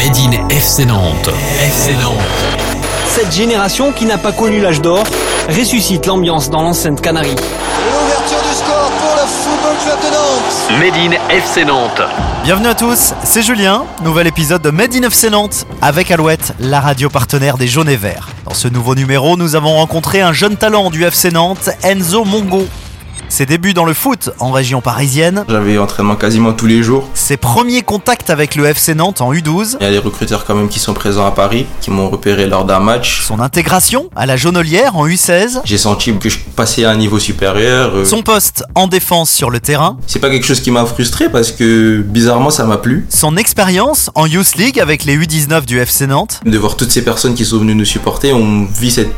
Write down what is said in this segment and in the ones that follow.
Made in FC Nantes. FC Nantes. Cette génération qui n'a pas connu l'âge d'or ressuscite l'ambiance dans l'enceinte Canarie. L'ouverture du score pour le Football Club de Nantes. Made in FC Nantes. Bienvenue à tous, c'est Julien, nouvel épisode de Made in FC Nantes avec Alouette, la radio partenaire des Jaunes et Verts. Dans ce nouveau numéro, nous avons rencontré un jeune talent du FC Nantes, Enzo Mongo. Ses débuts dans le foot en région parisienne, J'avais entraînement quasiment tous les jours. ses premiers contacts avec le FC Nantes en U12, Il y a les recruteurs quand même qui sont présents à Paris, qui m'ont repéré lors d'un match. son intégration à la Jaunelière en U16, J'ai senti que je passais à un niveau supérieur. euh, son poste en défense sur le terrain, C'est pas quelque chose qui m'a frustré parce que bizarrement ça m'a plu. son expérience en Youth League avec les U19 du FC Nantes, De voir toutes ces personnes qui sont venues nous supporter, on vit cette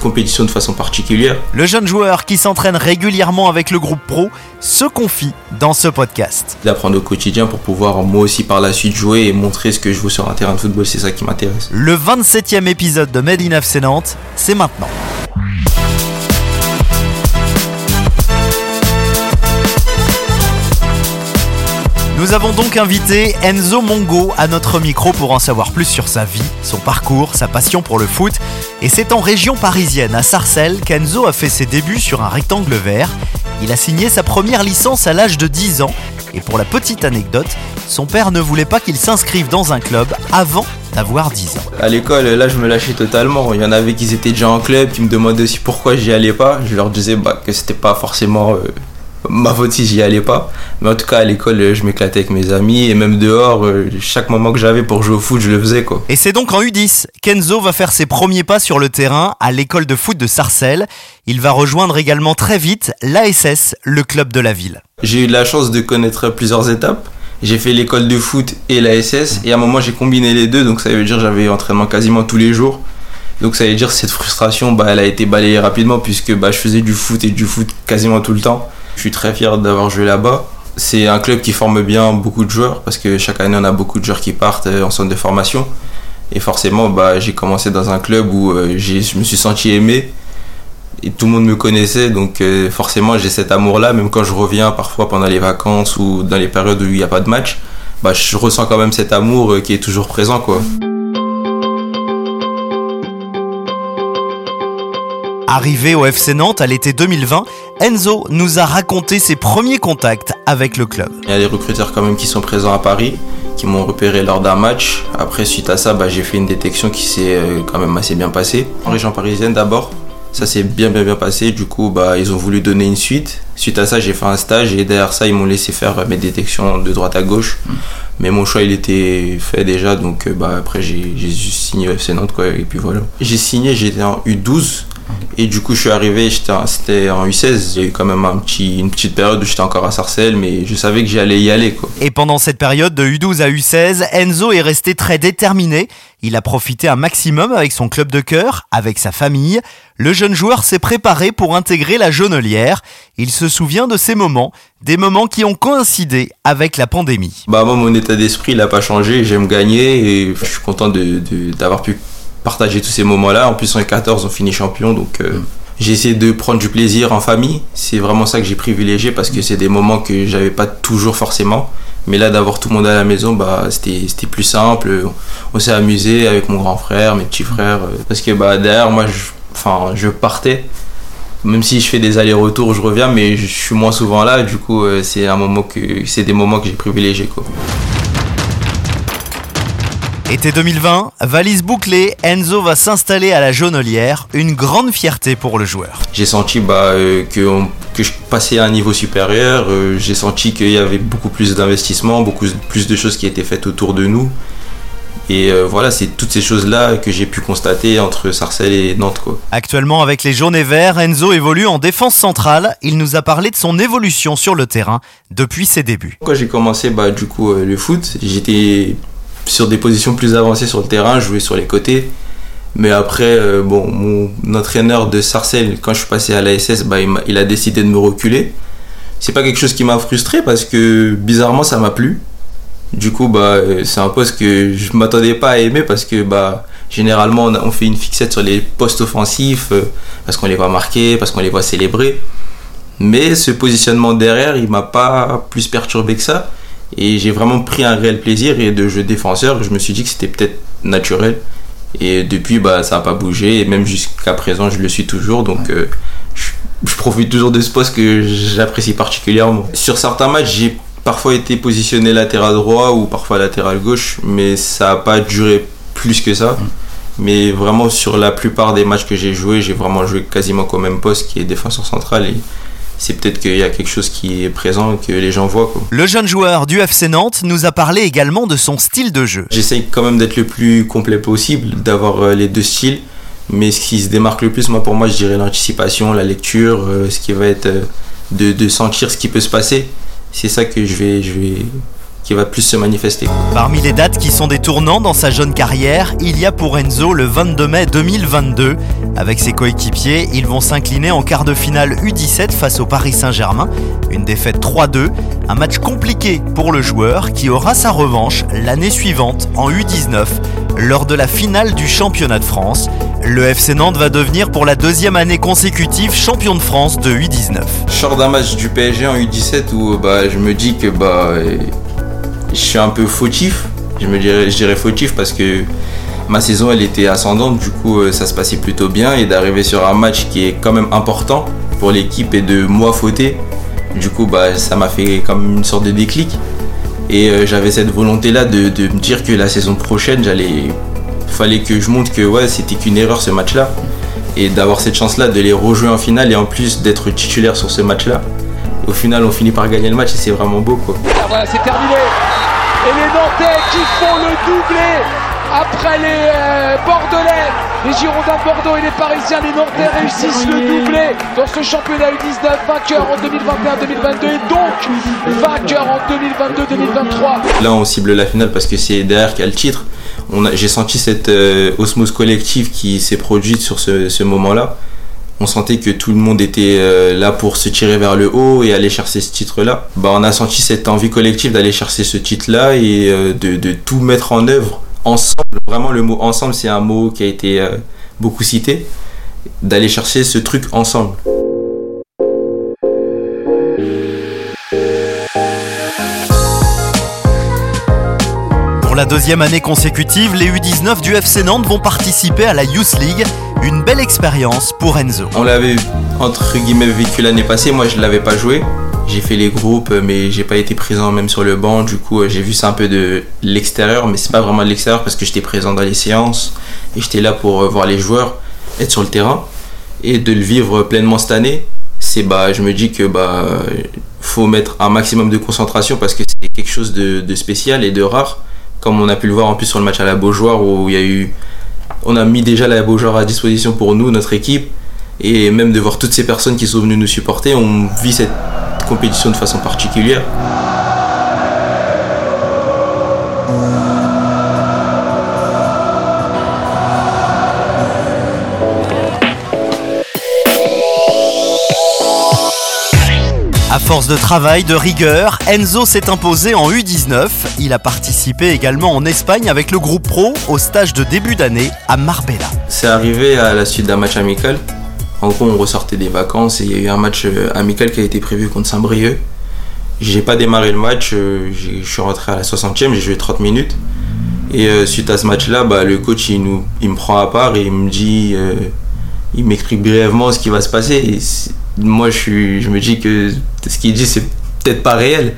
compétition de façon particulière. le jeune joueur qui s'entraîne régulièrement avec le groupe pro se confie dans ce podcast. D'apprendre au quotidien pour pouvoir moi aussi par la suite jouer et montrer ce que je veux sur un terrain de football, c'est ça qui m'intéresse. Le 27e épisode de Made in FC Nantes, c'est maintenant. Nous avons donc invité Enzo Mongo à notre micro pour en savoir plus sur sa vie, son parcours, sa passion pour le foot. Et c'est en région parisienne, à Sarcelles, qu'Enzo a fait ses débuts sur un rectangle vert. Il a signé sa première licence à l'âge de 10 ans. Et pour la petite anecdote, son père ne voulait pas qu'il s'inscrive dans un club avant d'avoir 10 ans. À l'école, là, je me lâchais totalement. Il y en avait qui étaient déjà en club, qui me demandaient aussi pourquoi j'y allais pas. Je leur disais bah, que c'était pas forcément euh, ma faute si j'y allais pas. Mais en tout cas, à l'école, je m'éclatais avec mes amis et même dehors, euh, chaque moment que j'avais pour jouer au foot, je le faisais quoi. Et c'est donc en U10 qu'Enzo va faire ses premiers pas sur le terrain à l'école de foot de Sarcelles. Il va rejoindre également très vite l'ASS, le club de la ville. J'ai eu de la chance de connaître plusieurs étapes. J'ai fait l'école de foot et la SS et à un moment j'ai combiné les deux donc ça veut dire j'avais entraînement quasiment tous les jours. Donc ça veut dire cette frustration bah, elle a été balayée rapidement puisque bah, je faisais du foot et du foot quasiment tout le temps. Je suis très fier d'avoir joué là-bas. C'est un club qui forme bien beaucoup de joueurs parce que chaque année on a beaucoup de joueurs qui partent euh, en centre de formation. Et forcément bah, j'ai commencé dans un club où euh, je me suis senti aimé et tout le monde me connaissait donc euh, forcément j'ai cet amour là même quand je reviens parfois pendant les vacances ou dans les périodes où il n'y a pas de match bah je ressens quand même cet amour qui est toujours présent quoi Arrivé au FC Nantes à l'été 2020, Enzo nous a raconté ses premiers contacts avec le club. il y a les recruteurs quand même qui sont présents à Paris qui m'ont repéré lors d'un match. Après suite à ça bah, j'ai fait une détection qui s'est euh, quand même assez bien passée. En région parisienne d'abord ça s'est bien bien bien passé. Du coup bah ils ont voulu donner une suite. Suite à ça j'ai fait un stage et derrière ça ils m'ont laissé faire euh, mes détections de droite à gauche. Mais mon choix il était fait déjà. Donc euh, bah après j'ai signé au FC Nantes quoi. Et puis voilà. J'ai signé j'étais en U12 et du coup je suis arrivé c'était en U16 j'ai eu quand même un petit, une petite période où j'étais encore à Sarcelles mais je savais que j'allais y aller quoi Et pendant cette période de U12 à U16, Enzo est resté très déterminé. Il a profité un maximum avec son club de cœur, avec sa famille. Le jeune joueur s'est préparé pour intégrer la Jaunelière. Il se souvient de ces moments, des moments qui ont coïncidé avec la pandémie. Bah moi mon état d'esprit il a pas changé, j'aime gagner et je suis content de- de- d'avoir pu partager tous ces moments-là. En plus en 14 on finit champion donc euh, j'ai essayé de prendre du plaisir en famille. C'est vraiment ça que j'ai privilégié parce que c'est des moments que j'avais pas toujours forcément. Mais là d'avoir tout le monde à la maison bah c'était c'était plus simple. On s'est amusé avec mon grand frère, mes petits frères euh, parce que bah derrière moi je enfin je partais même si je fais des allers-retours, je reviens, mais je suis moins souvent là. Du coup, euh, c'est un moment que c'est des moments que j'ai privilégiés quoi. Été 2020, valise bouclée, Enzo va s'installer à la Jaunelière, une grande fierté pour le joueur. J'ai senti bah, euh, que, on- que je passais à un niveau supérieur. euh, j'ai senti qu'il y avait beaucoup plus d'investissement, beaucoup plus de choses qui étaient faites autour de nous. Et euh, voilà, c'est toutes ces choses-là que j'ai pu constater entre Sarcelles et Nantes. Quoi. Actuellement avec les jaunes et verts, Enzo évolue en défense centrale. Il nous a parlé de son évolution sur le terrain depuis ses débuts. Quand j'ai commencé bah, du coup le foot, j'étais sur des positions plus avancées sur le terrain, jouais sur les côtés. Mais après, euh, bon, mon entraîneur de Sarcelles, quand je suis passé à l'ASS, bah, il, a décidé de me reculer. C'est pas quelque chose qui m'a frustré parce que bizarrement ça m'a plu. Du coup, bah, euh, c'est un poste que je m'attendais pas à aimer parce que bah, généralement on fait une fixette sur les postes offensifs euh, parce qu'on les voit marquer, parce qu'on les voit célébrer. Mais ce positionnement derrière, il m'a pas plus perturbé que ça. Et j'ai vraiment pris un réel plaisir et de jeu défenseur, je me suis dit que c'était peut-être naturel. Et depuis, bah, ça n'a pas bougé. Et même jusqu'à présent, je le suis toujours. Donc, euh, je, je profite toujours de ce poste que j'apprécie particulièrement. Sur certains matchs, j'ai parfois été positionné latéral droit ou parfois latéral gauche, mais ça n'a pas duré plus que ça. Mais vraiment, sur la plupart des matchs que j'ai joué, j'ai vraiment joué quasiment au même poste qui est défenseur central. Et c'est peut-être qu'il y a quelque chose qui est présent que les gens voient. Quoi. Le jeune joueur du FC Nantes nous a parlé également de son style de jeu. J'essaye quand même d'être le plus complet possible, d'avoir euh, les deux styles. Mais ce qui se démarque le plus, moi, pour moi, je dirais l'anticipation, la lecture, euh, ce qui va être euh, de, de sentir ce qui peut se passer. C'est ça que je vais, je vais, qui va plus se manifester. Parmi les dates qui sont des tournants dans sa jeune carrière, il y a pour Enzo le 22 mai 2022. Avec ses coéquipiers, ils vont s'incliner en quart de finale U17 face au Paris Saint-Germain. Une défaite 3-2, un match compliqué pour le joueur qui aura sa revanche l'année suivante en U19 lors de la finale du championnat de France. Le FC Nantes va devenir pour la deuxième année consécutive champion de France de U19. Je sors d'un match du PSG en U17 où bah, je me dis que bah, je suis un peu fautif. Je me dirais, je fautif parce que ma saison elle était ascendante, du coup euh, ça se passait plutôt bien. Et d'arriver sur un match qui est quand même important pour l'équipe et de moi fauter, du coup bah ça m'a fait comme une sorte de déclic. Et euh, j'avais cette volonté là de, de, me dire que la saison prochaine j'allais fallait que je montre que ouais c'était qu'une erreur ce match là et d'avoir cette chance là de les rejouer en finale et en plus d'être titulaire sur ce match là au final on finit par gagner le match et c'est vraiment beau quoi. Ah, voilà c'est terminé et les Nantais qui font le doublé après les euh, Bordelais, les Girondins de Bordeaux et les Parisiens, les Nantais réussissent le doublé dans ce championnat U19, vainqueur en 2021-2022 et donc vainqueur en 2022-2023. Là on cible la finale parce que c'est derrière qu'il y a le titre. J'ai senti cette euh, osmose collective qui s'est produite sur ce, ce moment-là on sentait que tout le monde était euh, là pour se tirer vers le haut et aller chercher ce titre-là. Bah, on a senti cette envie collective d'aller chercher ce titre-là et euh, de, tout mettre en œuvre ensemble. Vraiment, le mot ensemble, c'est un mot qui a été euh, beaucoup cité. D'aller chercher ce truc ensemble. Pour la deuxième année consécutive, les U19 du FC Nantes vont participer à la Youth League, une belle expérience pour Enzo. On l'avait entre guillemets vécu l'année passée, moi je ne l'avais pas joué. J'ai fait les groupes, mais j'ai pas été présent même sur le banc. Du coup, j'ai vu ça un peu de l'extérieur, mais c'est pas vraiment de l'extérieur parce que j'étais présent dans les séances et j'étais là pour euh, voir les joueurs, être sur le terrain et de le vivre pleinement cette année. C'est bah, je me dis que bah, faut mettre un maximum de concentration parce que c'est quelque chose de, de, spécial et de rare, comme on a pu le voir en plus sur le match à la Beaujoire où il y a eu on a mis déjà la Beaujoire à disposition pour nous, notre équipe, et même de voir toutes ces personnes qui sont venues nous supporter, on vit cette compétition de façon particulière. Force de travail, de rigueur, Enzo s'est imposé en U19. Il a participé également en Espagne avec le groupe pro au stage de début d'année à Marbella. C'est arrivé à la suite d'un match amical. En gros, on ressortait des vacances et il y a eu un match amical qui a été prévu contre Saint-Brieuc. J'ai pas démarré le match, je suis rentré à la 60e, j'ai joué 30 minutes. Et euh, suite à ce match-là, bah, le coach il, nous, me prend à part et il me dit, euh, il m'explique brièvement ce qui va se passer. Moi, je, suis, je me dis que ce qu'il dit, c'est peut-être pas réel.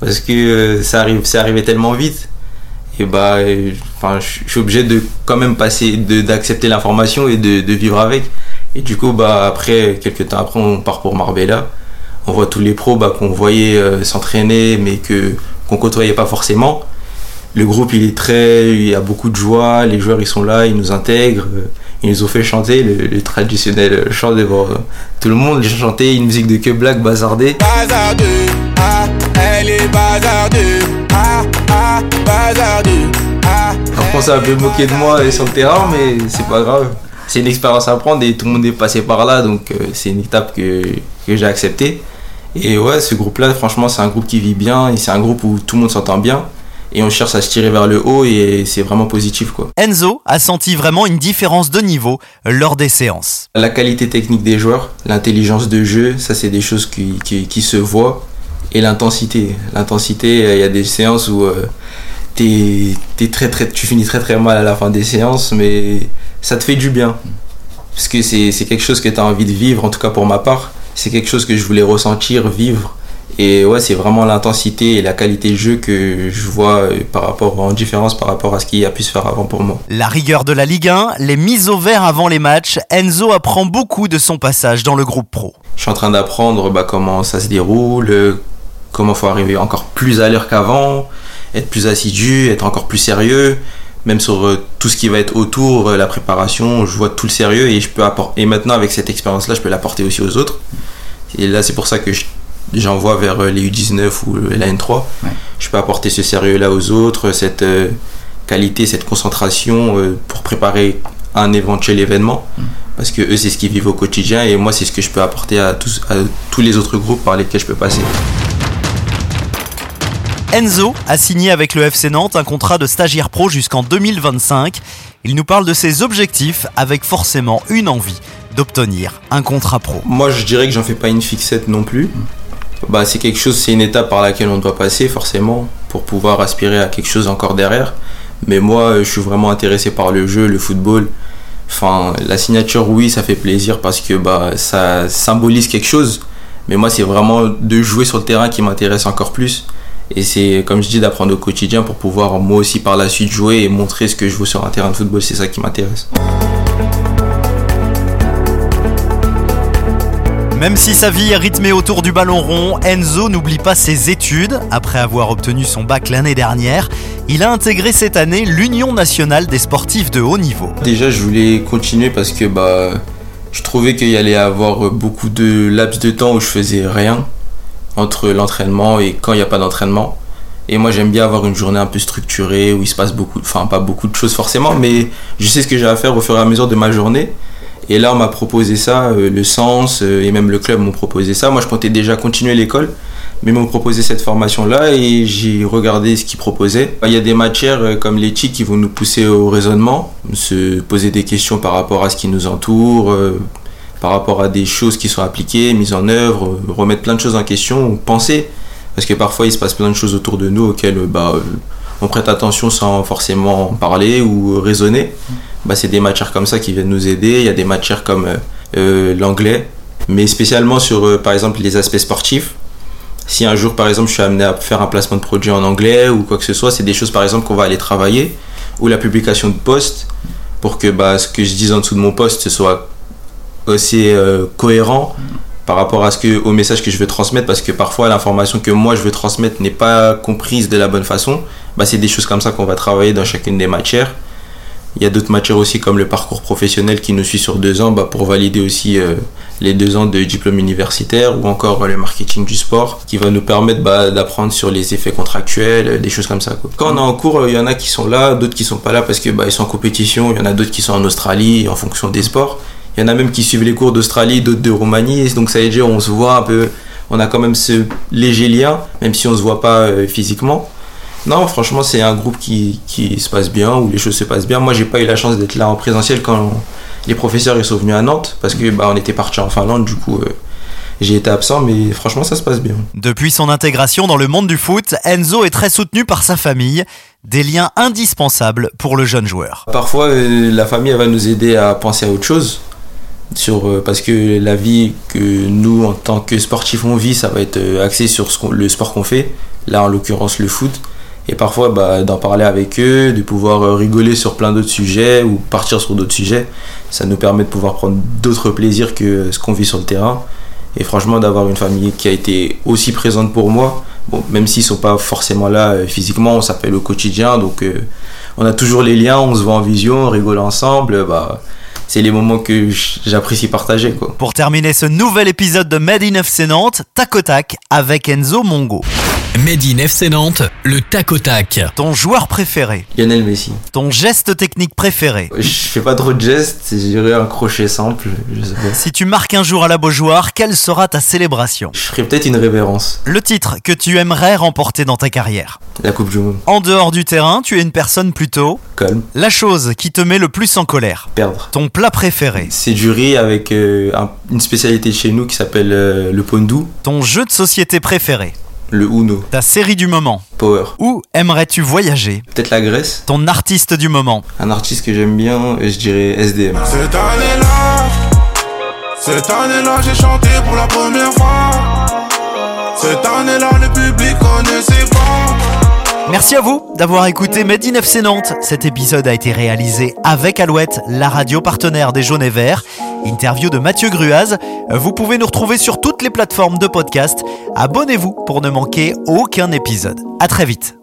Parce que euh, ça arrive, tellement vite. Et bah, enfin, je suis obligé de quand même passer, d'accepter l'information et de, de, vivre avec. Et du coup, bah, après, quelques temps après, on part pour Marbella. On voit tous les pros bah, qu'on voyait euh, s'entraîner, mais que qu'on côtoyait pas forcément. Le groupe, il est très, il y a beaucoup de joie. Les joueurs, ils sont là, ils nous intègrent. Ils nous ont fait chanter le, le traditionnel chant devant tout le monde. J'ai chanté une musique de que black bazardée. Bazardeux, ah, elle est bazardeux, ah, ah, bazardeux, ah. Après, on s'est un peu moqué de moi sur le terrain, mais c'est pas grave. C'est une expérience à prendre et tout le monde est passé par là, donc euh, c'est une étape que, que j'ai acceptée. Et ouais, ce groupe-là, franchement, c'est un groupe qui vit bien et c'est un groupe où tout le monde s'entend bien et on cherche à se tirer vers le haut et c'est vraiment positif quoi. Enzo a senti vraiment une différence de niveau lors des séances. La qualité technique des joueurs, l'intelligence de jeu, ça c'est des choses qui, qui, qui, se voient et l'intensité. L'intensité, il y a des séances où euh, t'es très, très, tu finis très très mal à la fin des séances, mais ça te fait du bien. Parce que c'est quelque chose que tu as envie de vivre, en tout cas pour ma part. C'est quelque chose que je voulais ressentir, vivre. Et ouais, c'est vraiment l'intensité et la qualité de jeu que je vois euh, par rapport, en différence par rapport à ce qui a pu se faire avant pour moi. La rigueur de la Ligue 1, les mises au vert avant les matchs, Enzo apprend beaucoup de son passage dans le groupe pro. Je suis en train d'apprendre bah, comment ça se déroule, euh, comment faut arriver encore plus à l'heure qu'avant, être plus assidu, être encore plus sérieux. Même sur euh, tout ce qui va être autour, la préparation, je vois tout le sérieux et je peux apporter. Et maintenant avec cette expérience-là, je peux l'apporter aussi aux autres. Et là, c'est pour ça que je j'envoie vers euh, les U19 ou la N3. Je peux apporter ce sérieux-là aux autres, cette euh, qualité, cette concentration euh, pour préparer un éventuel événement. Mm. Parce que eux, c'est ce qu'ils vivent au quotidien et moi, c'est ce que je peux apporter à tous, à tous les autres groupes par lesquels je peux passer. Enzo a signé avec le FC Nantes un contrat de stagiaire pro jusqu'en 2025. Il nous parle de ses objectifs avec forcément une envie d'obtenir un contrat pro. Moi, je dirais que j'en fais pas une fixette non plus. Bah, c'est quelque chose, c'est une étape par laquelle on doit passer forcément pour pouvoir aspirer à quelque chose encore derrière. Mais moi, je suis vraiment intéressé par le jeu, le football. Enfin, la signature, oui, ça fait plaisir parce que bah, ça symbolise quelque chose. Mais moi, c'est vraiment de jouer sur le terrain qui m'intéresse encore plus. Et c'est, comme je dis, d'apprendre au quotidien pour pouvoir moi aussi par la suite jouer et montrer ce que je veux sur un terrain de football. C'est ça qui m'intéresse. Même si sa vie est rythmée autour du ballon rond, Enzo n'oublie pas ses études. Après avoir obtenu son bac l'année dernière, il a intégré cette année l'Union nationale des sportifs de haut niveau. Déjà, je voulais continuer parce que bah, je trouvais qu'il y allait avoir beaucoup de laps de temps où je faisais rien entre l'entraînement et quand il n'y a pas d'entraînement. Et moi, j'aime bien avoir une journée un peu structurée où il se passe beaucoup, enfin pas beaucoup de choses forcément, mais je sais ce que j'ai à faire au fur et à mesure de ma journée. Et là, on m'a proposé ça, euh, le sens euh, et même le club m'ont proposé ça. Moi, je comptais déjà continuer l'école, mais ils m'ont proposé cette formation-là et j'ai regardé ce qu'ils proposaient. Il y a des matières euh, comme l'éthique qui vont nous pousser au raisonnement, se poser des questions par rapport à ce qui nous entoure, par rapport à des choses qui sont appliquées, mises en œuvre, remettre plein de choses en question, penser. Parce que parfois, il se passe plein de choses autour de nous auxquelles bah, on prête attention sans forcément parler ou raisonner. Bah, c'est des matières comme ça qui viennent nous aider. Il y a des matières comme euh, euh, l'anglais, mais spécialement sur, euh, par exemple, les aspects sportifs. Si un jour, par exemple, je suis amené à faire un placement de produit en anglais ou quoi que ce soit, c'est des choses, par exemple, qu'on va aller travailler, ou la publication de posts, pour que bah, ce que je dise en dessous de mon poste soit aussi cohérent par rapport à ce que, au message que je veux transmettre, parce que parfois l'information que moi je veux transmettre n'est pas comprise de la bonne façon. Bah, c'est des choses comme ça qu'on va travailler dans chacune des matières. Il y a d'autres matières aussi comme le parcours professionnel qui nous suit sur deux ans bah, pour valider aussi euh, les deux ans de diplôme universitaire ou encore le marketing du sport qui va nous permettre bah, d'apprendre sur les effets contractuels, euh, des choses comme ça. Quand on est en cours, il y en a qui sont là, d'autres qui sont pas là parce que bah, sont en compétition, il y en a d'autres qui sont en Australie en fonction des sports. Il y en a même qui suivent les cours d'Australie, d'autres de Roumanie, donc ça veut dire on se voit un peu, on a quand même ce léger lien, même si on se voit pas euh, physiquement. Non, franchement, c'est un groupe qui, qui, se passe bien, où les choses se passent bien. Moi, j'ai pas eu la chance d'être là en présentiel quand les professeurs ils sont venus à Nantes, parce que bah, on était parti en Finlande, du coup. Euh, j'ai été absent, mais franchement, ça se passe bien. Depuis son intégration dans le monde du foot, Enzo est très soutenu par sa famille. Des liens indispensables pour le jeune joueur. Parfois, euh, la famille va nous aider à penser à autre chose. Sur, euh, parce que la vie que nous, en tant que sportifs, on vit, ça va être axé sur ce le sport qu'on fait. Là, en l'occurrence, le foot et parfois bah, d'en parler avec eux, de pouvoir euh, rigoler sur plein d'autres sujets ou partir sur d'autres sujets, ça nous permet de pouvoir prendre d'autres plaisirs que ce qu'on vit sur le terrain. Et franchement, d'avoir une famille qui a été aussi présente pour moi, bon, même s'ils sont pas forcément là euh, physiquement, on s'appelle au quotidien, donc euh, on a toujours les liens, on se voit en vision, on rigole ensemble, bah, c'est les moments que j'apprécie partager. Quoi. Pour terminer ce nouvel épisode de Made in FC Nantes, tac au tac avec Enzo Mongo. Made in FC Nantes, le tac au tac. Ton joueur préféré Lionel Messi. Ton geste technique préféré Je fais pas trop de gestes, je dirais un crochet simple. Si tu marques un jour à la Beaujoire, quelle sera ta célébration? Je ferai peut-être une révérence. Le titre que tu aimerais remporter dans ta carrière La Coupe du Monde. En dehors du terrain, tu es une personne plutôt calme. La chose qui te met le plus en colère Perdre. Ton plat préféré C'est du riz avec euh, une spécialité de chez nous qui s'appelle euh, le pondou. Ton jeu de société préféré Le Uno. Ta série du moment. Power. Où aimerais-tu voyager? Peut-être la Grèce. Ton artiste du moment. Un artiste que j'aime bien, je dirais SDM. Cette année-là, cette année-là, j'ai chanté pour la première fois. Cette année-là, le public connaissait pas. Merci à vous d'avoir écouté Made in FC Nantes. Cet épisode a été réalisé avec Alouette, la radio partenaire des Jaunes et Verts. Interview de Mathieu Gruaz. Vous pouvez nous retrouver sur toutes les plateformes de podcast. Abonnez-vous pour ne manquer aucun épisode. À très vite.